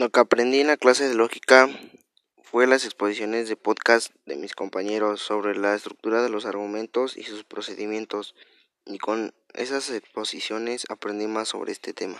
Lo que aprendí en la clase de lógica fue las exposiciones de podcast de mis compañeros sobre la estructura de los argumentos y sus procedimientos y con esas exposiciones aprendí más sobre este tema.